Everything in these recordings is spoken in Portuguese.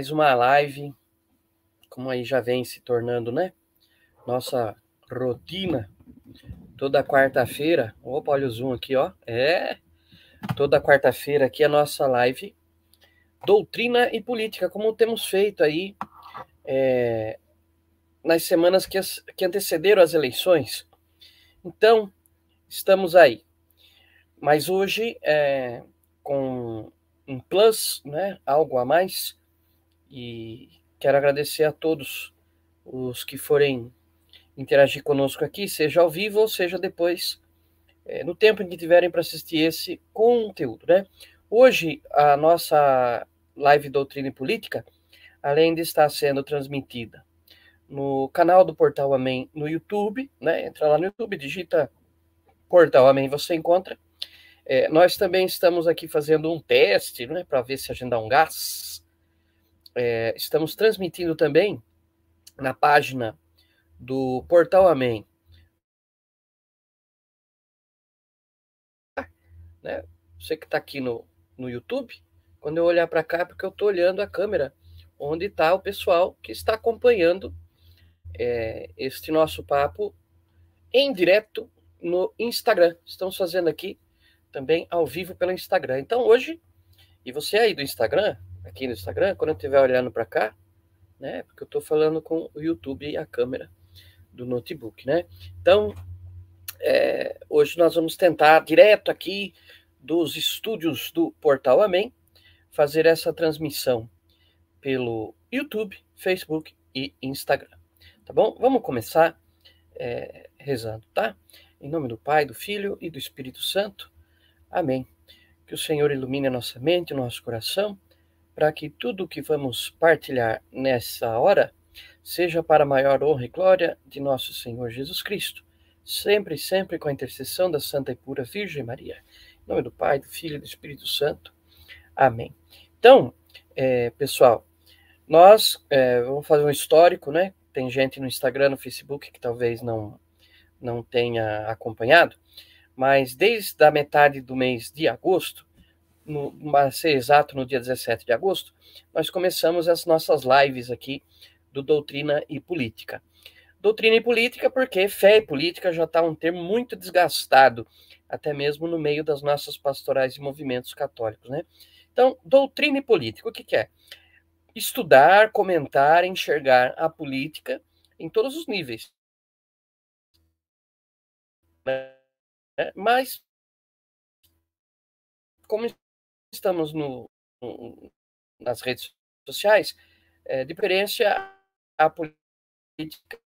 mais uma live, como aí já vem se tornando, né? Nossa rotina toda quarta-feira. Opa, olha o zoom aqui, ó. É, toda quarta-feira aqui a nossa live Doutrina e Política, como temos feito aí é, nas semanas que, as, que antecederam as eleições. Então, estamos aí. Mas hoje, é, com um plus, né, algo a mais. E quero agradecer a todos os que forem interagir conosco aqui, seja ao vivo ou seja depois, é, no tempo em que tiverem para assistir esse conteúdo, né? Hoje, a nossa live Doutrina e Política, além de estar sendo transmitida no canal do Portal Amém no YouTube, né? Entra lá no YouTube, digita Portal Amém, você encontra é, nós também estamos aqui fazendo um teste, né, para ver se a gente dá um gás. É, estamos transmitindo também na página do Portal Amém. Né? Você que está aqui no, no YouTube, quando eu olhar para cá, é porque eu estou olhando a câmera onde está o pessoal que está acompanhando é, este nosso papo em direto no Instagram. Estamos fazendo aqui também ao vivo pelo Instagram. Então hoje, e você aí do Instagram, aqui no Instagram, quando eu estiver olhando para cá, né? Porque eu estou falando com o YouTube e a câmera do notebook, né? Então, é, hoje nós vamos tentar, direto aqui dos estúdios do Portal Amém, fazer essa transmissão pelo YouTube, Facebook e Instagram. Tá bom? Vamos começar é, rezando, tá? Em nome do Pai, do Filho e do Espírito Santo. Amém. Que o Senhor ilumine a nossa mente, o nosso coração, para que tudo o que vamos partilhar nessa hora seja para a maior honra e glória de nosso Senhor Jesus Cristo, sempre e sempre com a intercessão da Santa e Pura Virgem Maria. Em nome do Pai, do Filho e do Espírito Santo. Amém. Então, é, pessoal, nós é, vamos fazer um histórico, né? Tem gente no Instagram, no Facebook que talvez não, não tenha acompanhado mas desde a metade do mês de agosto, no, para ser exato, no dia 17 de agosto, nós começamos as nossas lives aqui do Doutrina e Política. Doutrina e política, porque fé e política já está um termo muito desgastado, até mesmo no meio das nossas pastorais e movimentos católicos, né? Então, doutrina e política, o que, que é? Estudar, comentar, enxergar a política em todos os níveis. Né? Mas, como estamos no, no nas redes sociais, é, de preferência a política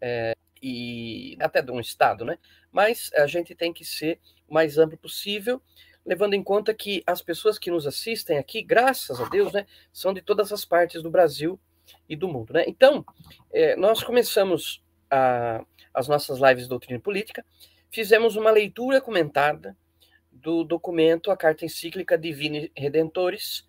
é, e até de um Estado, né? Mas a gente tem que ser o mais amplo possível, levando em conta que as pessoas que nos assistem aqui, graças a Deus, né, são de todas as partes do Brasil e do mundo, né? Então, é, nós começamos a, as nossas lives de doutrina política, fizemos uma leitura comentada do documento, a carta encíclica Divini Redentores,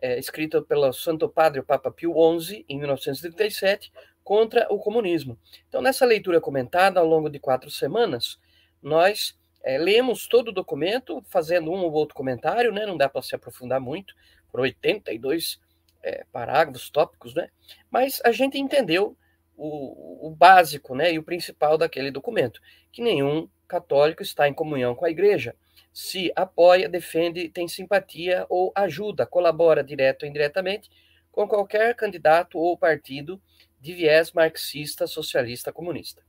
é, escrita pelo Santo Padre Papa Pio XI, em 1937, contra o comunismo. Então, nessa leitura comentada, ao longo de quatro semanas, nós é, lemos todo o documento, fazendo um ou outro comentário, né? não dá para se aprofundar muito, por 82 é, parágrafos, tópicos, né? mas a gente entendeu o, o básico né? e o principal daquele documento, que nenhum católico está em comunhão com a igreja, se apoia, defende, tem simpatia ou ajuda, colabora direto ou indiretamente com qualquer candidato ou partido de viés marxista, socialista, comunista.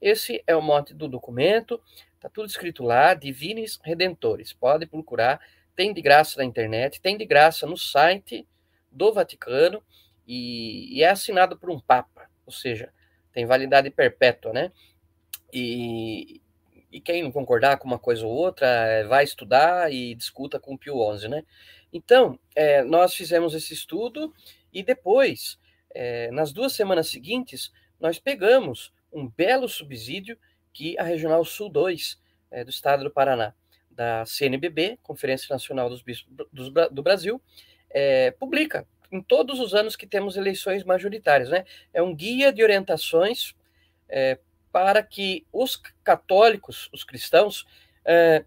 Esse é o mote do documento, está tudo escrito lá, Divinis Redentores. Pode procurar, tem de graça na internet, tem de graça no site do Vaticano e, e é assinado por um Papa, ou seja, tem validade perpétua, né? E, e quem não concordar com uma coisa ou outra, é, vai estudar e discuta com o Pio XI, né? Então, é, nós fizemos esse estudo e depois é, nas duas semanas seguintes, nós pegamos um belo subsídio que a Regional Sul 2 é, do Estado do Paraná, da CNBB, Conferência Nacional dos Bispos do, Brasil, publica em todos os anos que temos eleições majoritárias. Né? É um guia de orientações para que os católicos, os cristãos, é,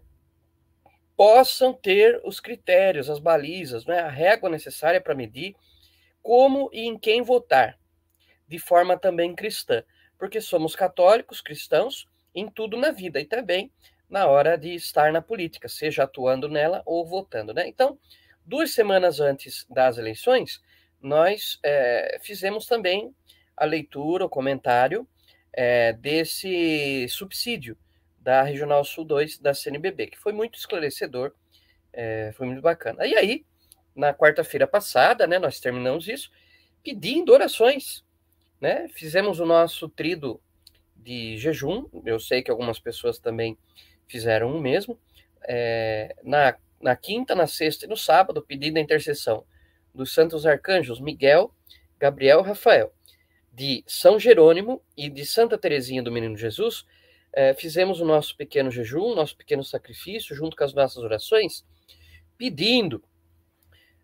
possam ter os critérios, as balizas, né? a régua necessária para medir como e em quem votar, de forma também cristã, porque somos católicos, cristãos, em tudo na vida e também na hora de estar na política, seja atuando nela ou votando. Né? Então, duas semanas antes das eleições, nós é, fizemos também a leitura, o comentário é, desse subsídio da Regional Sul 2 da CNBB, que foi muito esclarecedor, é, foi muito bacana. E aí, na quarta-feira passada, né? Nós terminamos isso pedindo orações, né? Fizemos o nosso trido de jejum. Eu sei que algumas pessoas também fizeram o mesmo. É, na, na quinta, na sexta e no sábado, pedindo a intercessão dos santos arcanjos Miguel, Gabriel Rafael, de São Jerônimo e de Santa Teresinha do Menino Jesus, é, fizemos o nosso pequeno jejum, nosso pequeno sacrifício, junto com as nossas orações, pedindo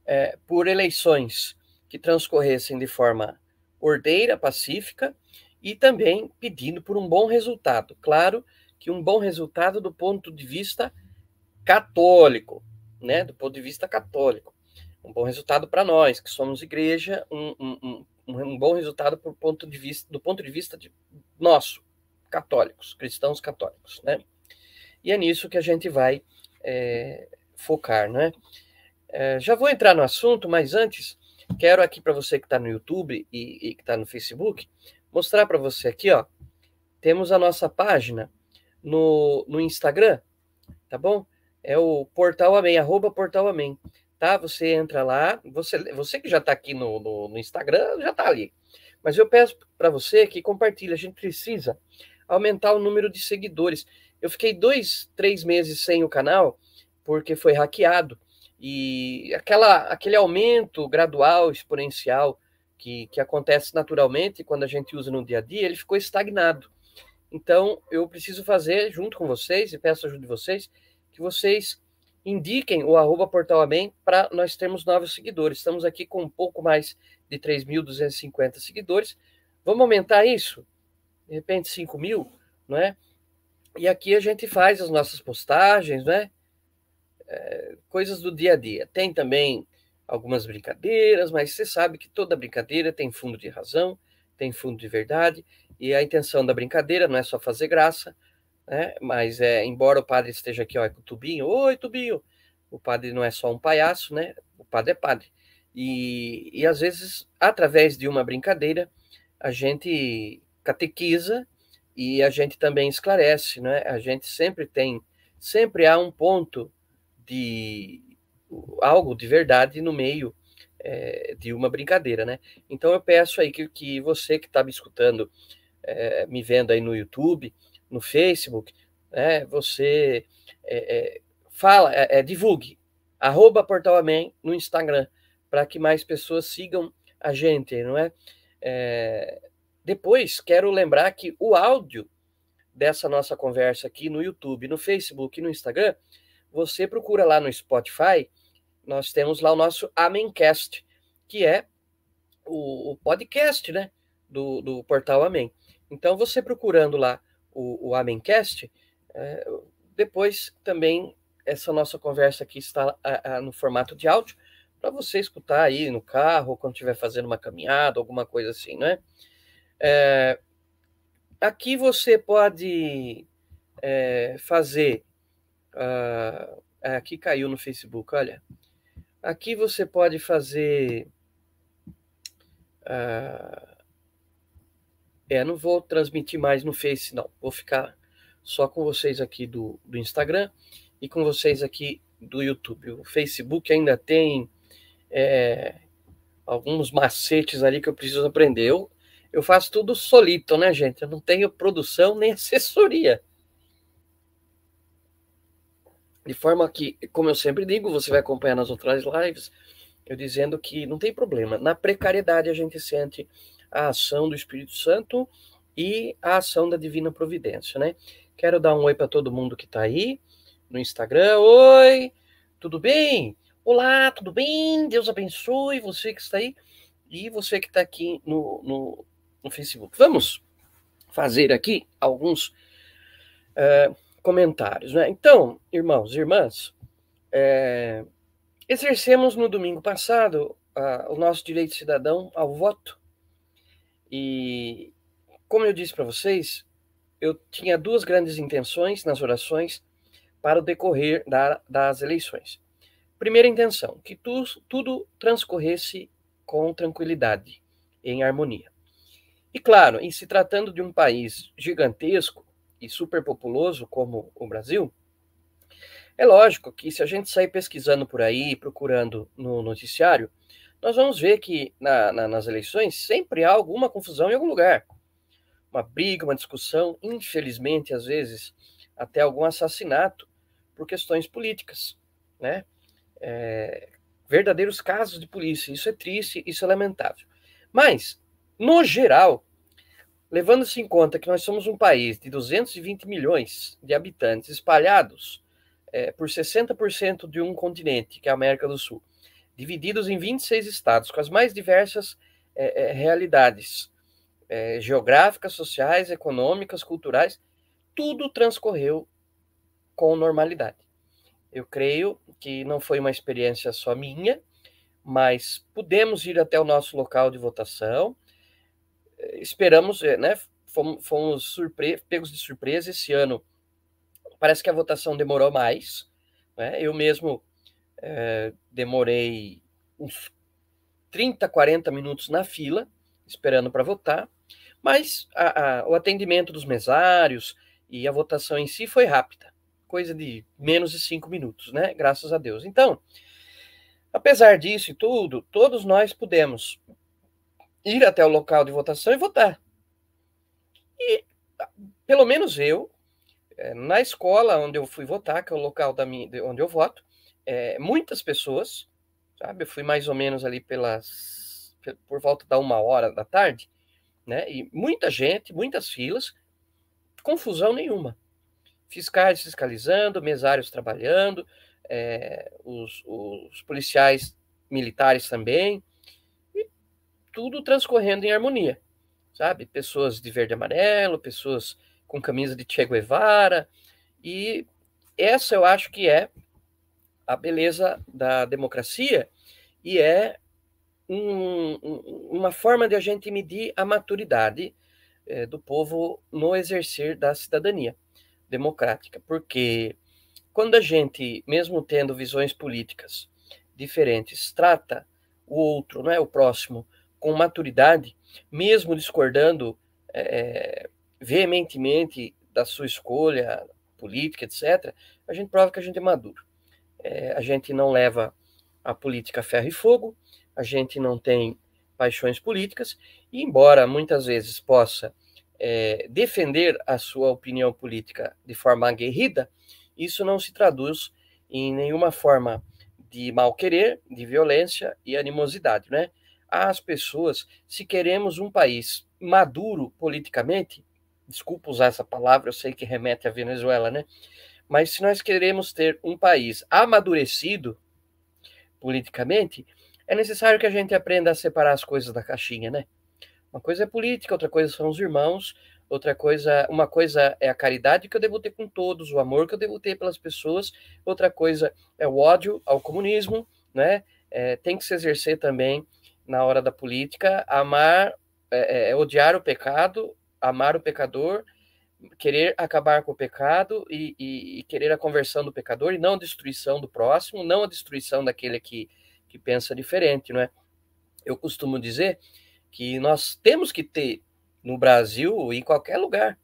é, por eleições que transcorressem de forma ordeira, pacífica e também pedindo por um bom resultado. Claro que um bom resultado do ponto de vista católico, né? Do ponto de vista católico. Um bom resultado para nós, que somos igreja, um, um, um, um bom resultado do ponto de vista, do ponto de vista de nosso, católicos, cristãos católicos, né? E é nisso que a gente vai é, focar, né? É, já vou entrar no assunto, mas antes, quero aqui para você que está no YouTube e, e que está no Facebook, mostrar para você aqui, ó. Temos a nossa página no, no Instagram, tá bom? É o Portal Amém, arroba Portal Amém, tá? Você entra lá, você, você que já está aqui no, no, no Instagram, já está ali. Mas eu peço para você que compartilhe, a gente precisa aumentar o número de seguidores. Eu fiquei dois, três meses sem o canal, porque foi hackeado. E aquela, aquele aumento gradual, exponencial, que, que acontece naturalmente quando a gente usa no dia a dia, ele ficou estagnado. Então, eu preciso fazer, junto com vocês, e peço ajuda de vocês, que vocês indiquem o arroba Portal Amém para nós termos novos seguidores. Estamos aqui com um pouco mais de 3.250 seguidores. Vamos aumentar isso? De repente, 5 mil, não é? E aqui a gente faz as nossas postagens, né? é, coisas do dia a dia. Tem também algumas brincadeiras, mas você sabe que toda brincadeira tem fundo de razão, tem fundo de verdade, e a intenção da brincadeira não é só fazer graça, né? Mas é, embora o padre esteja aqui, ó, com o tubinho, oi tubinho, o padre não é só um palhaço, né? O padre é padre. E, e às vezes, através de uma brincadeira, a gente catequiza e a gente também esclarece, né? A gente sempre tem, sempre há um ponto de algo de verdade no meio é, de uma brincadeira, né? Então eu peço aí que, que você que está me escutando, é, me vendo aí no YouTube, no Facebook, né? Você é, fala, divulgue, arroba Portal Amém no Instagram, para que mais pessoas sigam a gente, não é? depois, quero lembrar que o áudio dessa nossa conversa aqui no YouTube, no Facebook e no Instagram, você procura lá no Spotify, nós temos lá o nosso Amencast, que é o, o podcast, né, do, do portal Amém. Então, você procurando lá o, o Amencast, é, depois também essa nossa conversa aqui está a, a, no formato de áudio, para você escutar aí no carro, quando estiver fazendo uma caminhada, alguma coisa assim, né? É, aqui você pode é, fazer Uh, aqui caiu no Facebook, olha. Aqui você pode fazer. Uh, é, não vou transmitir mais no Face, não. Vou ficar só com vocês aqui do, do Instagram e com vocês aqui do YouTube. O Facebook ainda tem é, alguns macetes ali que eu preciso aprender. Eu, eu faço tudo solito, né, gente? Eu não tenho produção nem assessoria. De forma que, como eu sempre digo, você vai acompanhar nas outras lives, eu dizendo que não tem problema. Na precariedade a gente sente a ação do Espírito Santo e a ação da Divina Providência, né? Quero dar um oi para todo mundo que está aí no Instagram. Oi, tudo bem? Olá, tudo bem? Deus abençoe você que está aí e você que está aqui no, no, no, Facebook. Vamos fazer aqui alguns uh, comentários. Né? Então, irmãos e irmãs, é, exercemos no domingo passado a, o nosso direito cidadão ao voto. E, como eu disse para vocês, eu tinha duas grandes intenções nas orações para o decorrer da, das eleições. Primeira intenção, que tu, tudo transcorresse com tranquilidade, em harmonia. E claro, em se tratando de um país gigantesco, e superpopuloso como o Brasil, é lógico que se a gente sair pesquisando por aí, procurando no noticiário, nós vamos ver que na, na, nas eleições sempre há alguma confusão em algum lugar. Uma briga, uma discussão, infelizmente, às vezes, até algum assassinato por questões políticas, né? É, verdadeiros casos de polícia. Isso é triste, isso é lamentável. Mas, no geral, Levando-se em conta que nós somos um país de 220 milhões de habitantes espalhados é, por 60% de um continente, que é a América do Sul, divididos em 26 estados, com as mais diversas é, é, realidades é, geográficas, sociais, econômicas, culturais, tudo transcorreu com normalidade. Eu creio que não foi uma experiência só minha, mas pudemos ir até o nosso local de votação, esperamos, né? Fomos, fomos surpre pegos de surpresa esse ano. Parece que a votação demorou mais. Né? Eu mesmo é, demorei uns 30, 40 minutos na fila, esperando para votar, mas a, a, o atendimento dos mesários e a votação em si foi rápida, coisa de menos de cinco minutos, né? Graças a Deus. Então, apesar disso e tudo, todos nós pudemos ir até o local de votação e votar. E, pelo menos eu, eh, na escola onde eu fui votar, que é o local da minha, onde eu voto, é, muitas pessoas, sabe? Eu fui mais ou menos ali pelas, por volta da uma hora da tarde, né? E muita gente, muitas filas, confusão nenhuma. Fiscais fiscalizando, mesários trabalhando, é, os, os policiais militares também, tudo transcorrendo em harmonia, sabe? Pessoas de verde e amarelo, pessoas com camisa de Che Guevara, e essa eu acho que é a beleza da democracia e é um, uma forma de a gente medir a maturidade é, do povo no exercer da cidadania democrática, porque quando a gente, mesmo tendo visões políticas diferentes, trata o outro, não é o próximo, com maturidade, mesmo discordando é, veementemente da sua escolha política, etc., a gente prova que a gente é maduro. É, a gente não leva a política a ferro e fogo, a gente não tem paixões políticas, e embora muitas vezes possa é, defender a sua opinião política de forma aguerrida, isso não se traduz em nenhuma forma de mal-querer, de violência e animosidade, né? As pessoas, se queremos um país maduro politicamente, desculpa usar essa palavra, eu sei que remete à Venezuela, né? Mas se nós queremos ter um país amadurecido politicamente, é necessário que a gente aprenda a separar as coisas da caixinha, né? Uma coisa é política, outra coisa são os irmãos, outra coisa, uma coisa é a caridade que eu devo ter com todos, o amor que eu devo ter pelas pessoas, outra coisa é o ódio ao comunismo, né? É, tem que se exercer também na hora da política, amar, é, é, odiar o pecado, amar o pecador, querer acabar com o pecado e, e, e, querer a conversão do pecador e não a destruição do próximo, não a destruição daquele que, que pensa diferente, não é? Eu costumo dizer que nós temos que ter no Brasil e em qualquer lugar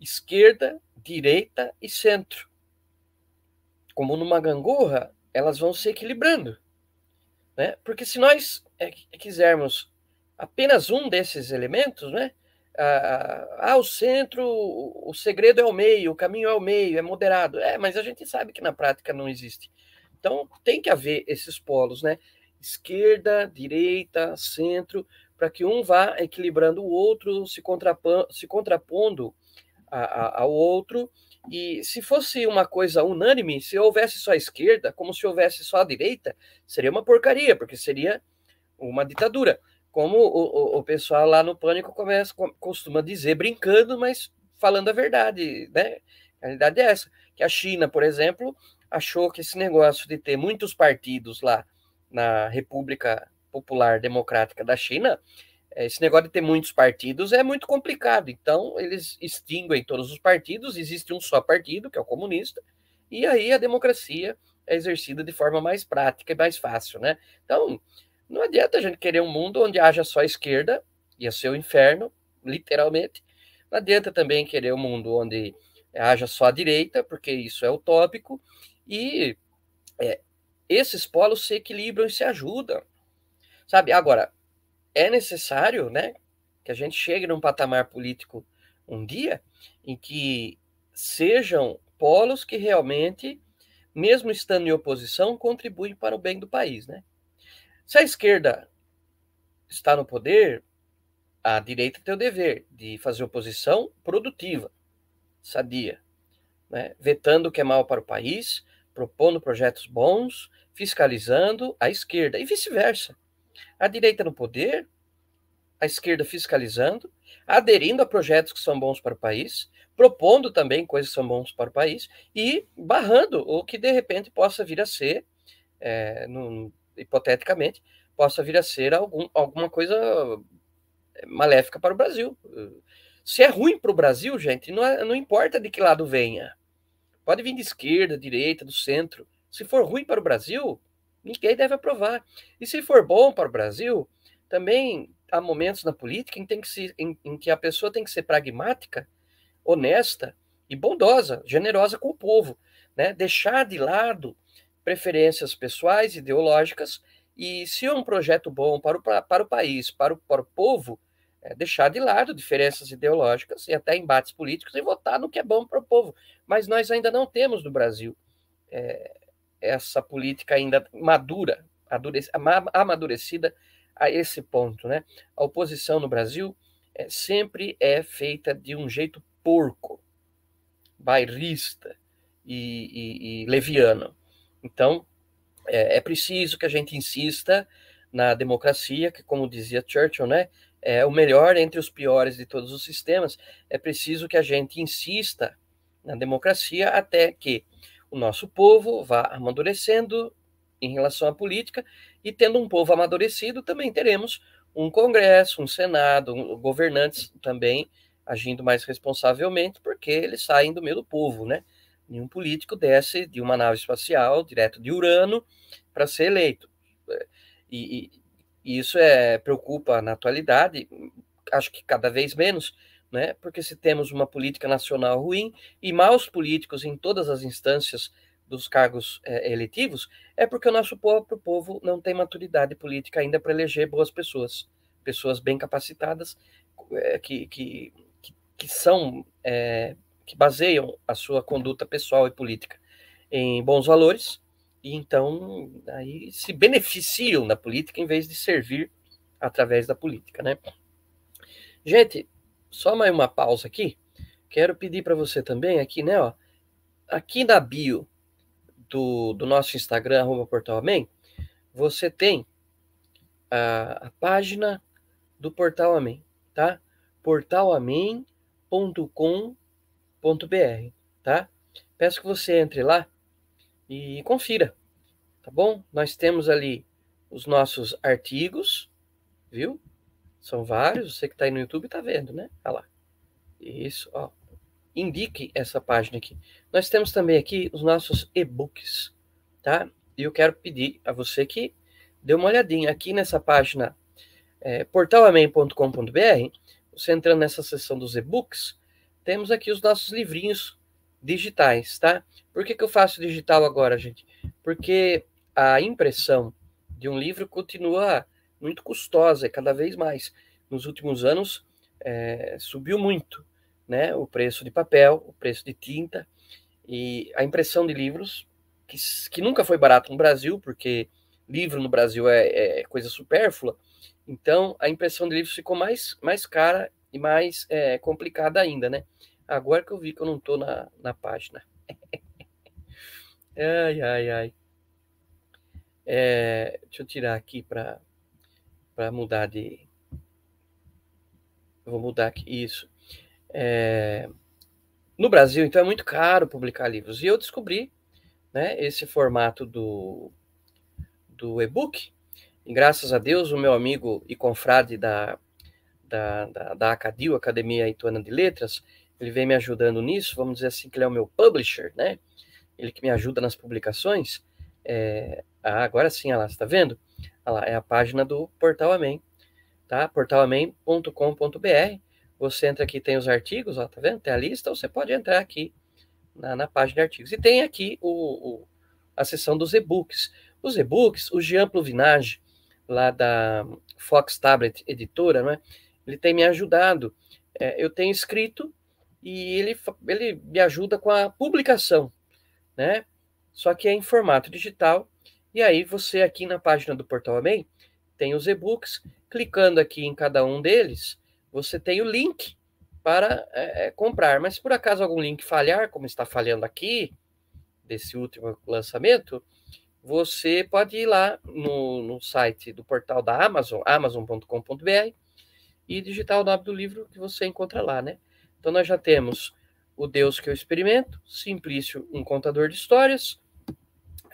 esquerda, direita e centro. Como numa gangorra, elas vão se equilibrando. Né? Porque se nós é, quisermos apenas um desses elementos, né? Ah, o centro, o segredo é o meio, o caminho é o meio, é moderado. É, mas a gente sabe que na prática não existe. Então tem que haver esses polos, né? Esquerda, direita, centro, para que um vá equilibrando o outro, se, se contrapondo a, a, ao outro. E se fosse uma coisa unânime, se houvesse só a esquerda, como se houvesse só a direita, seria uma porcaria, porque seria uma ditadura. Como o, o, o pessoal lá no Pânico começa, costuma dizer, brincando, mas falando a verdade, né? A realidade é essa, que a China, por exemplo, achou que esse negócio de ter muitos partidos lá na República Popular Democrática da China, eh, esse negócio de ter muitos partidos é muito complicado. Então, eles extinguem todos os partidos, existe um só partido, que é o comunista, e aí a democracia é exercida de forma mais prática e mais fácil, né? Então, não adianta a gente querer um mundo onde haja só esquerda, ia ser o inferno, literalmente. Não adianta também querer um mundo onde haja só a direita, porque isso é utópico. E é, esses polos se equilibram e se ajudam. Sabe, agora, é necessário, né, que a gente chegue num patamar político um dia em que sejam polos que realmente, mesmo estando em oposição, contribuem para o bem do país, né? Se a esquerda está no poder, a direita tem o dever de fazer oposição produtiva, sadia, né? vetando o que é mal para o país, propondo projetos bons, fiscalizando a esquerda e vice-versa. A direita no poder, a esquerda fiscalizando, aderindo a projetos que são bons para o país, propondo também coisas que são bons para o país e barrando o que de repente possa vir a ser, é, no, hipoteticamente, possa vir a ser algum, alguma coisa é, maléfica para o Brasil. Se é ruim para o Brasil, gente, não, é, não importa de que lado venha. Pode vir de esquerda, direita, do centro. Se for ruim para o Brasil, ninguém deve aprovar. E se for bom para o Brasil, também há momentos na política em, tem que se, em, em que a pessoa tem que ser pragmática, honesta e bondosa, generosa com o povo, né? Deixar de lado preferências pessoais, ideológicas, e se é um projeto bom para o, para o país, para o, para o povo, é deixar de lado diferenças ideológicas e até embates políticos e votar no que é bom para o povo. Mas nós ainda não temos no Brasil é, essa política ainda madura, amadurecida a esse ponto. Né? A oposição no Brasil é, sempre é feita de um jeito porco, bairrista e, e, e leviano. Então, é, é, preciso que a gente insista na democracia, que, como dizia Churchill, né, é o melhor entre os piores de todos os sistemas. É preciso que a gente insista na democracia até que o nosso povo vá amadurecendo em relação à política, e tendo um povo amadurecido, também teremos um Congresso, um Senado, um, governantes também agindo mais responsavelmente, porque eles saem do meio do povo, né? Nenhum político desce de uma nave espacial direto de Urano para ser eleito. E, e, isso é preocupa na atualidade, acho que cada vez menos, né? Porque se temos uma política nacional ruim e maus políticos em todas as instâncias dos cargos é, eletivos, é porque o nosso próprio povo não tem maturidade política ainda para eleger boas pessoas, pessoas bem capacitadas, é, que, que, que são, é, que baseiam a sua conduta pessoal e política em bons valores, e então aí se beneficiam da política em vez de servir através da política, né? Gente, só mais uma pausa aqui. Quero pedir para você também aqui, né, ó, aqui na bio do, do nosso Instagram, arroba Portal Amém, você tem a, a página do Portal Amém, tá? portalamém.com.br, tá? Peço que você entre lá e confira, tá bom? Nós temos ali os nossos artigos, viu? São vários, você que está aí no YouTube está vendo, né? Olha lá. Isso, ó indique essa página aqui. Nós temos também aqui os nossos e-books, tá? E eu quero pedir a você que dê uma olhadinha aqui nessa página é, você entrando nessa seção dos e-books, temos aqui os nossos livrinhos digitais, tá? Por que, que eu faço digital agora, gente? Porque a impressão de um livro continua muito custosa, cada vez mais. Nos últimos anos, é, subiu muito né, o preço de papel, o preço de tinta e a impressão de livros, que, que nunca foi barato no Brasil, porque livro no Brasil é, é coisa supérflua, então a impressão de livros ficou mais, mais cara e mais é, complicada ainda, né? Agora que eu vi que eu não estou na, na página. ai, ai, ai. É, deixa eu tirar aqui para mudar de. Eu vou mudar aqui. Isso. É, no Brasil, então, é muito caro publicar livros. E eu descobri né, esse formato do, do e-book. E graças a Deus, o meu amigo e confrade da, da, da, da Acadil, Academia Ituana de Letras, ele vem me ajudando nisso. Vamos dizer assim que ele é o meu publisher, né? Ele que me ajuda nas publicações. É, ah, agora sim, olha lá, você está vendo? Olha lá, é a página do Portal Amém, tá? portalamém.com.br você entra aqui, tem os artigos, ó, tá vendo? Tem a lista, você pode entrar aqui na, na página de artigos. E tem aqui o, o a seção dos e-books. Os e-books, o Jean Pluvinage, lá da Fox Tablet Editora, né? Ele tem me ajudado. É, eu tenho escrito e ele, ele me ajuda com a publicação, né? Só que é em formato digital. E aí você aqui na página do Portal Amém tem os e-books. Clicando aqui em cada um deles, você tem o link para é, é, comprar. Mas se por acaso algum link falhar, como está falhando aqui, desse último lançamento, você pode ir lá no, no site do portal da Amazon, amazon.com.br, e digitar o nome do livro que você encontra lá, né? Então nós já temos O Deus que eu experimento, Simplício, um contador de histórias,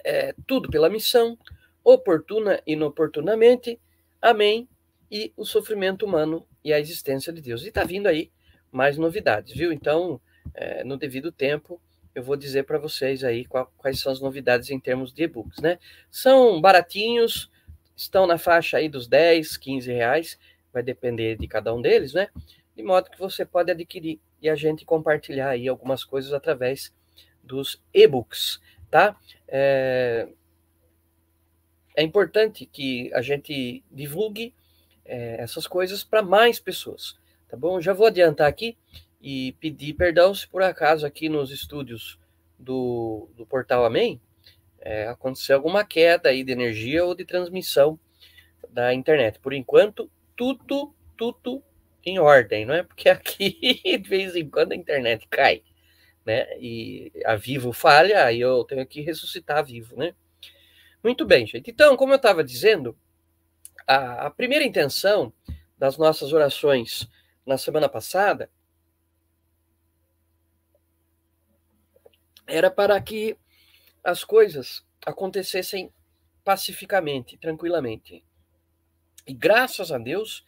é, Tudo pela missão, Oportuna e inoportunamente, Amém, e o sofrimento humano e a existência de Deus. E está vindo aí mais novidades, viu? Então, é, no devido tempo, eu vou dizer para vocês aí quais são as novidades em termos de e-books, né? São baratinhos, estão na faixa aí dos 10, 15 reais, vai depender de cada um deles, né? De modo que você pode adquirir e a gente compartilhar aí algumas coisas através dos e-books, tá? É, é importante que a gente divulgue é, essas coisas para mais pessoas, tá bom? Já vou adiantar aqui e pedir perdão se por acaso aqui nos estúdios do, do Portal Amém é, aconteceu alguma queda aí de energia ou de transmissão da internet. Por enquanto, tudo, tudo em ordem, não é? Porque aqui de vez em quando a internet cai, né? E a Vivo falha, aí eu tenho que ressuscitar a Vivo, né? Muito bem, gente. Então, como eu estava dizendo, a, a primeira intenção das nossas orações na semana passada era para que as coisas acontecessem pacificamente, tranquilamente. E graças a Deus,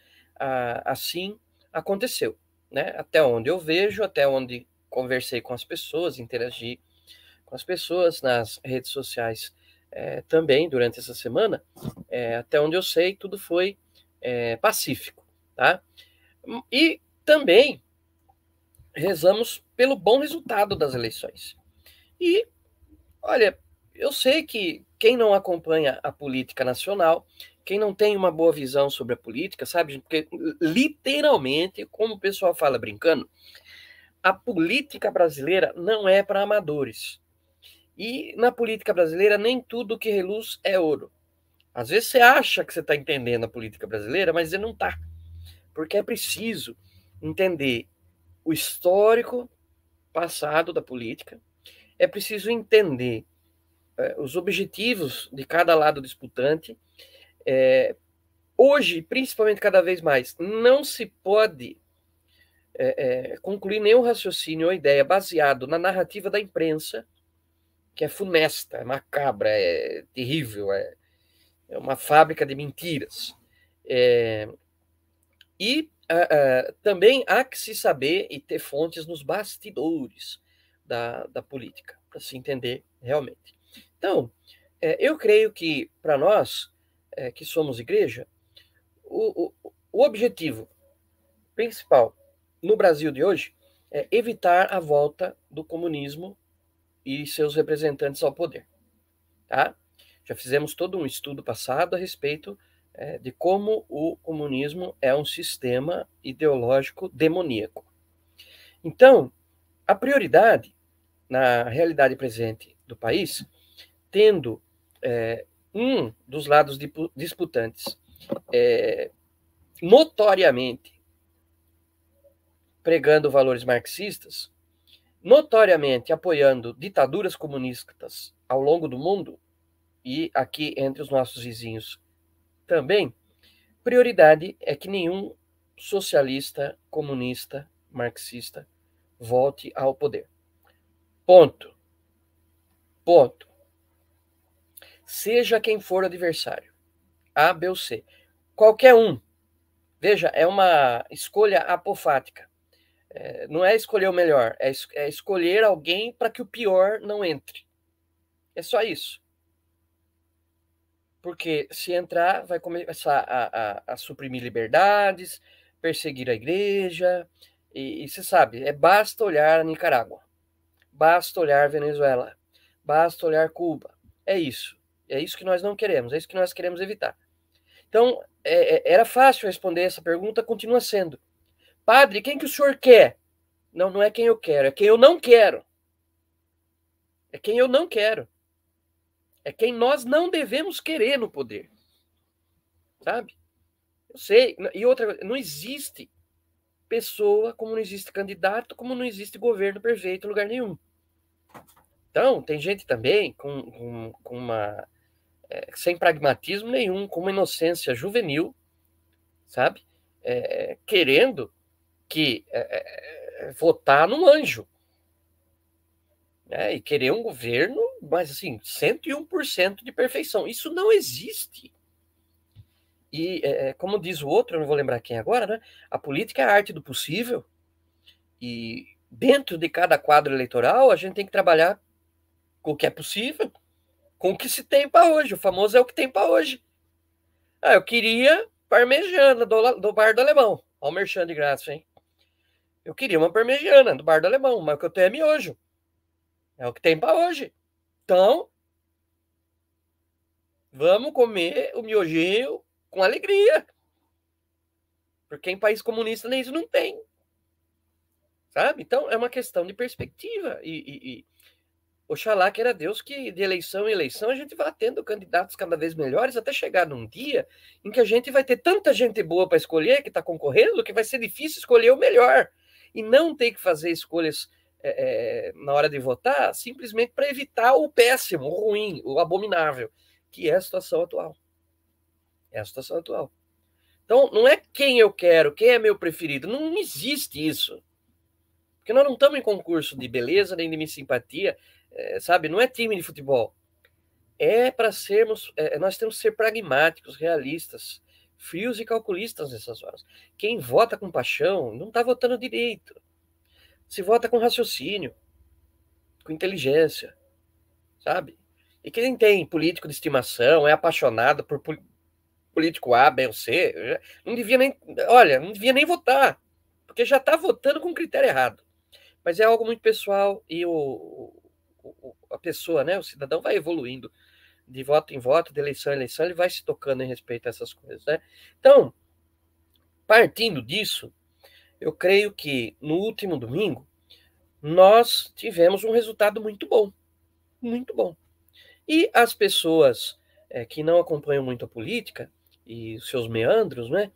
assim aconteceu. Né? Até onde eu vejo, até onde conversei com as pessoas, interagi com as pessoas nas redes sociais é, também durante essa semana, é, até onde eu sei, tudo foi é, pacífico. Tá? E também rezamos pelo bom resultado das eleições. E, olha, eu sei que quem não acompanha a política nacional, quem não tem uma boa visão sobre a política, sabe? Porque, literalmente, como o pessoal fala brincando, a política brasileira não é para amadores. E na política brasileira, nem tudo que reluz é ouro. Às vezes você acha que você está entendendo a política brasileira, mas você não está. Porque é preciso entender o histórico passado da política, é preciso entender é, os objetivos de cada lado disputante. É, hoje, principalmente cada vez mais, não se pode é, é, concluir nenhum raciocínio ou ideia baseado na narrativa da imprensa, que é funesta, é macabra, é terrível, é, é uma fábrica de mentiras. É, e também há que se saber e ter fontes nos bastidores da, da política, para se entender realmente. Então, é, eu creio que para nós é, que somos igreja, o, o, o objetivo principal no Brasil de hoje é evitar a volta do comunismo e seus representantes ao poder. Tá? Já fizemos todo um estudo passado a respeito é, de como o comunismo é um sistema ideológico demoníaco. Então, a prioridade na realidade presente do país tendo é, um dos lados disputantes é, notoriamente pregando valores marxistas, notoriamente apoiando ditaduras comunistas ao longo do mundo e aqui entre os nossos vizinhos também, prioridade é que nenhum socialista, comunista, marxista volte ao poder. Ponto. Ponto seja quem for o adversário, A, B ou C. Qualquer um. Veja, é uma escolha apofática. É, não é escolher o melhor, é, es é escolher alguém para que o pior não entre. É só isso. Porque se entrar, vai começar a, a, a suprimir liberdades, perseguir a igreja. E, você sabe, é basta olhar a Nicarágua, basta olhar Venezuela, basta olhar Cuba. É isso. É isso que nós não queremos, é isso que nós queremos evitar. Então, é, é, era fácil responder essa pergunta, continua sendo. Padre, quem que o senhor quer? Não, não é quem eu quero, é quem eu não quero. É quem eu não quero. É quem nós não devemos querer no poder. Sabe? Eu sei. E outra, não existe pessoa como não existe candidato, como não existe governo perfeito em lugar nenhum. Então, tem gente também com, com, com uma é, sem pragmatismo nenhum, com uma inocência juvenil, sabe? É, querendo que é, é, é votar num anjo. Né? E querer um governo, mas assim, 101% de perfeição. Isso não existe. E, como diz o outro, eu não vou lembrar quem agora, né? A política é a arte do possível. E dentro de cada quadro eleitoral, a gente tem que trabalhar com o que é possível com o que se tem para hoje. O famoso é o que tem para hoje. Ah, eu queria parmegiana do, do bar do alemão. Olha o merchan de graça, hein? Eu queria uma parmegiana do bar do alemão, mas o que eu tenho é miojo. É o que tem para hoje. Então, vamos comer o miojinho com alegria. Porque em país comunista nem isso não tem. Sabe? Então, é uma questão de perspectiva. E, e, e Oxalá que era Deus que de eleição em eleição a gente vá tendo candidatos cada vez melhores até chegar num dia em que a gente vai ter tanta gente boa para escolher que está concorrendo que vai ser difícil escolher o melhor e não ter que fazer escolhas é, na hora de votar simplesmente para evitar o péssimo, o ruim, o abominável, que é a situação atual. É a situação atual. Então, não é quem eu quero, quem é meu preferido. Não existe isso. Porque nós não estamos em concurso de beleza nem de simpatia é, sabe? Não é time de futebol. É para sermos, é, nós temos que ser pragmáticos, realistas, frios e calculistas nessas horas. Quem vota com paixão não está votando direito. Se vota com raciocínio, com inteligência, sabe? E quem tem político de estimação, é apaixonado por político A, B ou C, não devia nem, olha, não devia nem votar, porque já está votando com critério errado. Mas é algo muito pessoal e o, a pessoa, né, o cidadão vai evoluindo de voto em voto, de eleição em eleição, ele vai se tocando em respeito a essas coisas, né? Então, partindo disso, eu creio que no último domingo nós tivemos um resultado muito bom, muito bom. E as pessoas é, que não acompanham muito a política e os seus meandros, né,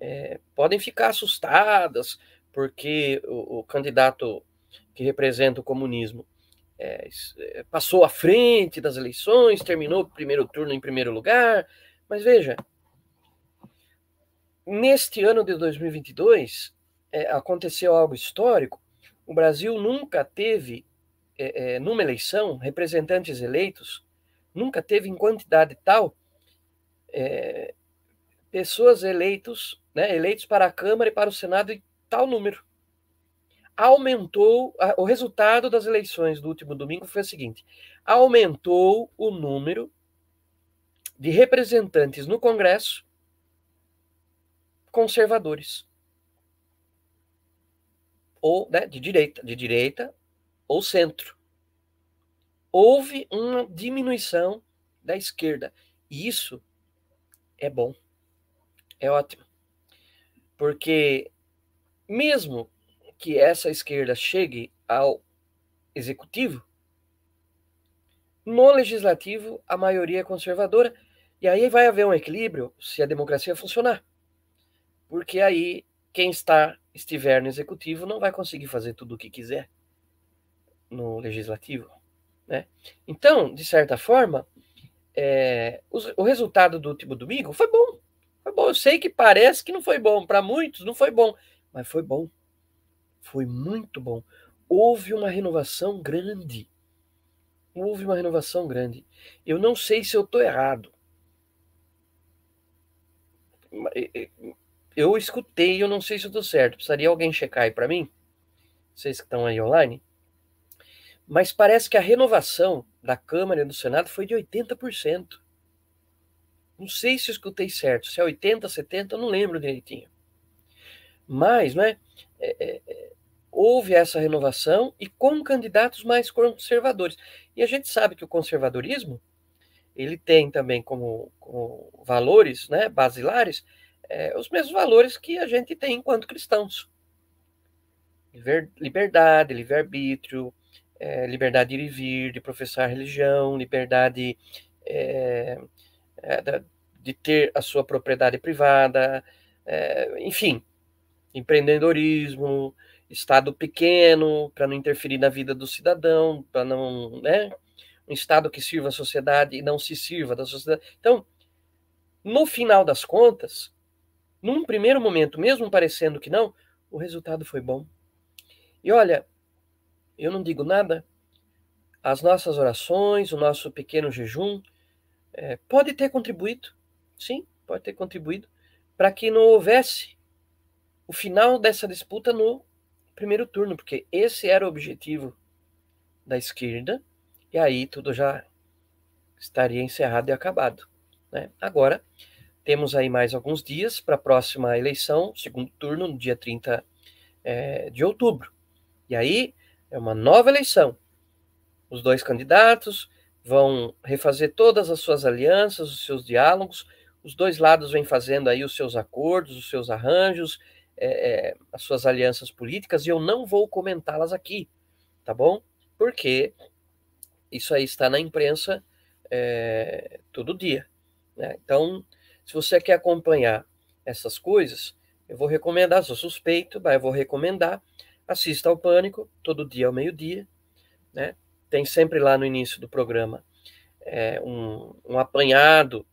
é, podem ficar assustadas porque o, o candidato que representa o comunismo é, é, passou à frente das eleições, terminou o primeiro turno em primeiro lugar. Mas veja, neste ano de 2022, é, aconteceu algo histórico. O Brasil nunca teve, é, é, numa eleição, representantes eleitos, nunca teve em quantidade tal é, pessoas eleitos, né, eleitos para a Câmara e para o Senado em tal número aumentou. O resultado das eleições do último domingo foi o seguinte: aumentou o número de representantes no Congresso conservadores. Ou né, de direita, de direita ou centro. Houve uma diminuição da esquerda. E isso é bom. É ótimo. Porque mesmo que essa esquerda chegue ao executivo, no legislativo a maioria é conservadora, e aí vai haver um equilíbrio se a democracia funcionar. Porque aí quem está estiver no executivo não vai conseguir fazer tudo o que quiser no legislativo. Né? Então, de certa forma, é, o, o, resultado do último domingo foi bom. Foi bom. Eu sei que parece que não foi bom. Para muitos não foi bom, mas foi bom. Foi muito bom. Houve uma renovação grande. Houve uma renovação grande. Eu não sei se eu estou errado. Eu escutei, eu não sei se eu estou certo. Precisaria alguém checar aí para mim? Vocês que estão aí online. Mas parece que a renovação da Câmara e do Senado foi de 80%. Não sei se eu escutei certo, se é 80, 70, eu não lembro direitinho. Mas, né, é, é, é, houve essa renovação e com candidatos mais conservadores. E a gente sabe que o conservadorismo ele tem também como, como valores né, basilares é, os mesmos valores que a gente tem enquanto cristãos. Liberdade, livre-arbítrio, é, liberdade de ir e vir, de professar religião, liberdade é, é de ter a sua propriedade privada, é, enfim, empreendedorismo, Estado pequeno, para não interferir na vida do cidadão, para não, né? Um Estado que sirva a sociedade e não se sirva da sociedade. Então, no final das contas, num primeiro momento, mesmo parecendo que não, o resultado foi bom. E olha, eu não digo nada, as nossas orações, o nosso pequeno jejum, é, pode ter contribuído, sim, pode ter contribuído, para que não houvesse o final dessa disputa no primeiro turno, porque esse era o objetivo da esquerda, e aí tudo já estaria encerrado e acabado. Né? Agora, temos aí mais alguns dias para a próxima eleição, segundo turno, no dia 30 é, de outubro. E aí é uma nova eleição. Os dois candidatos vão refazer todas as suas alianças, os seus diálogos, os dois lados vêm fazendo aí os seus acordos, os seus arranjos, é, as suas alianças políticas e eu não vou comentá-las aqui, tá bom? Porque isso aí está na imprensa é, todo dia. Né? Então, se você quer acompanhar essas coisas, eu vou recomendar, sou suspeito, mas eu vou recomendar, assista ao Pânico, todo dia ao meio-dia, né? Tem sempre lá no início do programa é, um, um apanhado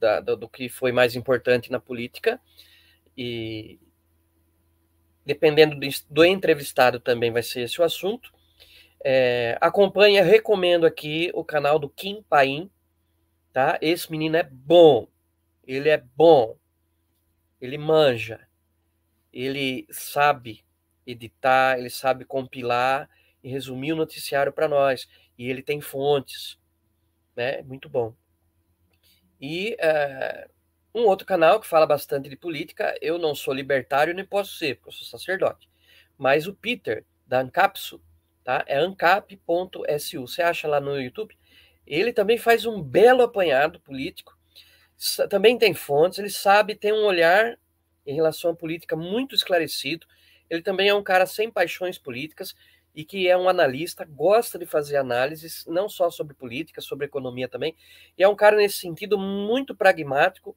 da, do, do que foi mais importante na política, e, dependendo do, do entrevistado também vai ser esse o assunto. É, acompanha, recomendo aqui o canal do Kim Paim, tá? Esse menino é bom, ele é bom, ele manja, ele sabe editar, ele sabe compilar e resumir o noticiário para nós. E ele tem fontes, né? Muito bom. E uh, um outro canal que fala bastante de política, eu não sou libertário nem posso ser, porque eu sou sacerdote. Mas o Peter, da Ancapsu, tá? É ancap.su. Você acha lá no YouTube? Ele também faz um belo apanhado político. Também tem fontes, ele sabe, tem um olhar em relação à política muito esclarecido. Ele também é um cara sem paixões políticas e que é um analista, gosta de fazer análises, não só sobre política, sobre economia também. E é um cara, nesse sentido, muito pragmático.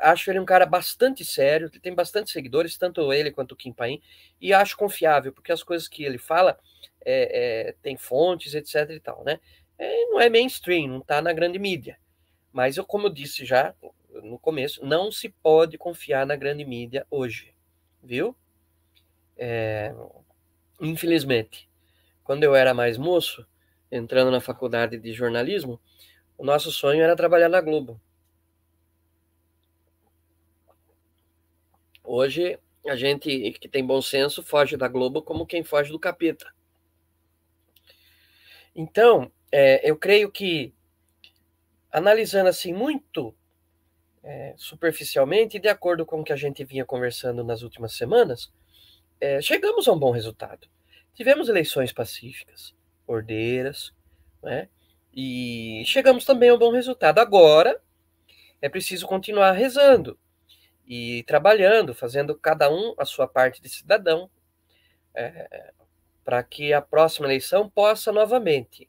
Acho ele um cara bastante sério, que tem bastante seguidores, tanto ele quanto o Kim Paim, e acho confiável, porque as coisas que ele fala é, é, tem fontes, etc e tal, né? É, não é mainstream, não está na grande mídia. Mas eu, como eu disse já no começo, não se pode confiar na grande mídia hoje, viu? É, infelizmente, quando eu era mais moço, entrando na faculdade de jornalismo, o nosso sonho era trabalhar na Globo. Hoje, a gente que tem bom senso foge da Globo como quem foge do capeta. Então, é, eu creio que, analisando assim muito é, superficialmente, de acordo com o que a gente vinha conversando nas últimas semanas, é, chegamos a um bom resultado. Tivemos eleições pacíficas, ordeiras, né? E chegamos também a um bom resultado. Agora é preciso continuar rezando e trabalhando, fazendo cada um a sua parte de cidadão, é, para que a próxima eleição possa novamente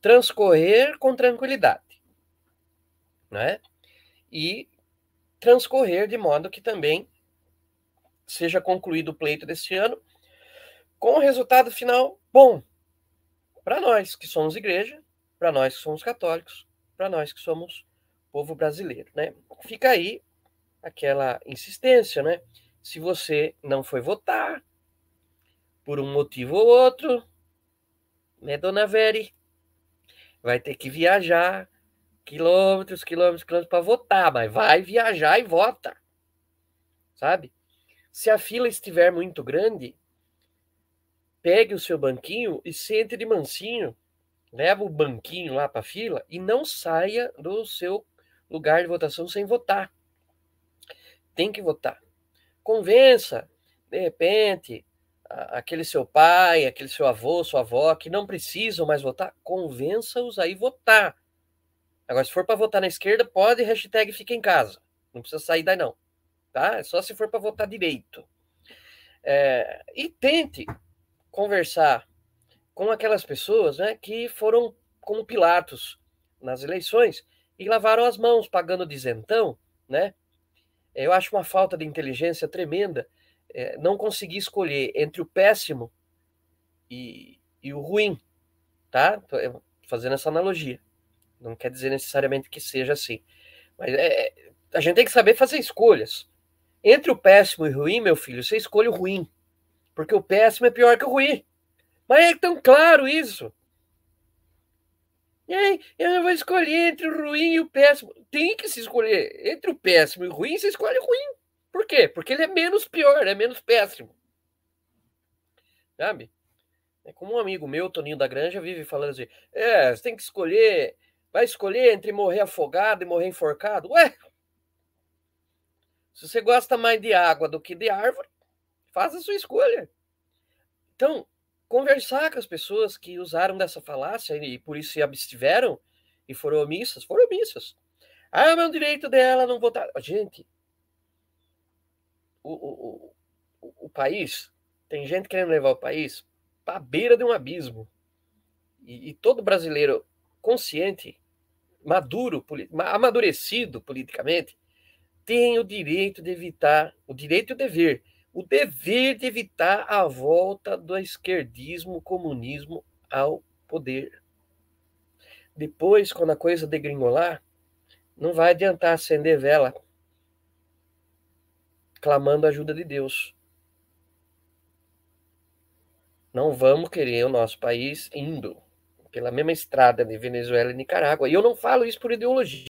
transcorrer com tranquilidade, né? E transcorrer de modo que também seja concluído o pleito deste ano com o resultado final bom para nós que somos igreja, para nós que somos católicos, para nós que somos povo brasileiro, né? Fica aí aquela insistência, né? Se você não foi votar por um motivo ou outro, né, dona Veri, vai ter que viajar quilômetros, quilômetros, quilômetros para votar, mas vai viajar e vota, sabe? Se a fila estiver muito grande, pegue o seu banquinho e sente de mansinho, leva o banquinho lá para a fila e não saia do seu lugar de votação sem votar. Tem que votar. Convença, de repente, aquele seu pai, aquele seu avô, sua avó, que não precisam mais votar, convença-os a ir votar. Agora, se for para votar na esquerda, pode hashtag fica em casa. Não precisa sair daí, não tá? É só se for para votar direito. É, e tente conversar com aquelas pessoas né, que foram como Pilatos nas eleições e lavaram as mãos pagando dizentão, né? Eu acho uma falta de inteligência tremenda é, não conseguir escolher entre o péssimo e, e o ruim, tá? Tô fazendo essa analogia. Não quer dizer necessariamente que seja assim. Mas é, é a gente tem que saber fazer escolhas. Entre o péssimo e o ruim, meu filho, você escolhe o ruim. Porque o péssimo é pior que o ruim. Mas é tão claro isso. Aí, eu vou escolher entre o ruim e o péssimo. Tem que se escolher. Entre o péssimo e o ruim, você escolhe o ruim. Por quê? Porque ele é menos pior, é menos péssimo. Sabe? É como um amigo meu, Toninho da Granja, vive falando assim: é, você tem que escolher. Vai escolher entre morrer afogado e morrer enforcado? Ué, se você gosta mais de água do que de árvore, faça a sua escolha. Então, conversar com as pessoas que usaram dessa falácia e por isso se abstiveram e foram omissas, foram omissas. Ah, meu direito dela não votar. Gente, o, o, o, o país, tem gente querendo levar o país para a beira de um abismo. E, e todo brasileiro consciente, maduro, amadurecido politicamente, tem o direito de evitar, o direito e o dever, o dever de evitar a volta do esquerdismo, comunismo ao poder. Depois, quando a coisa degringolar, não vai adiantar acender vela clamando a ajuda de Deus. não vamos querer o nosso país indo pela mesma estrada de Venezuela e Nicarágua. E eu não falo isso por ideologia.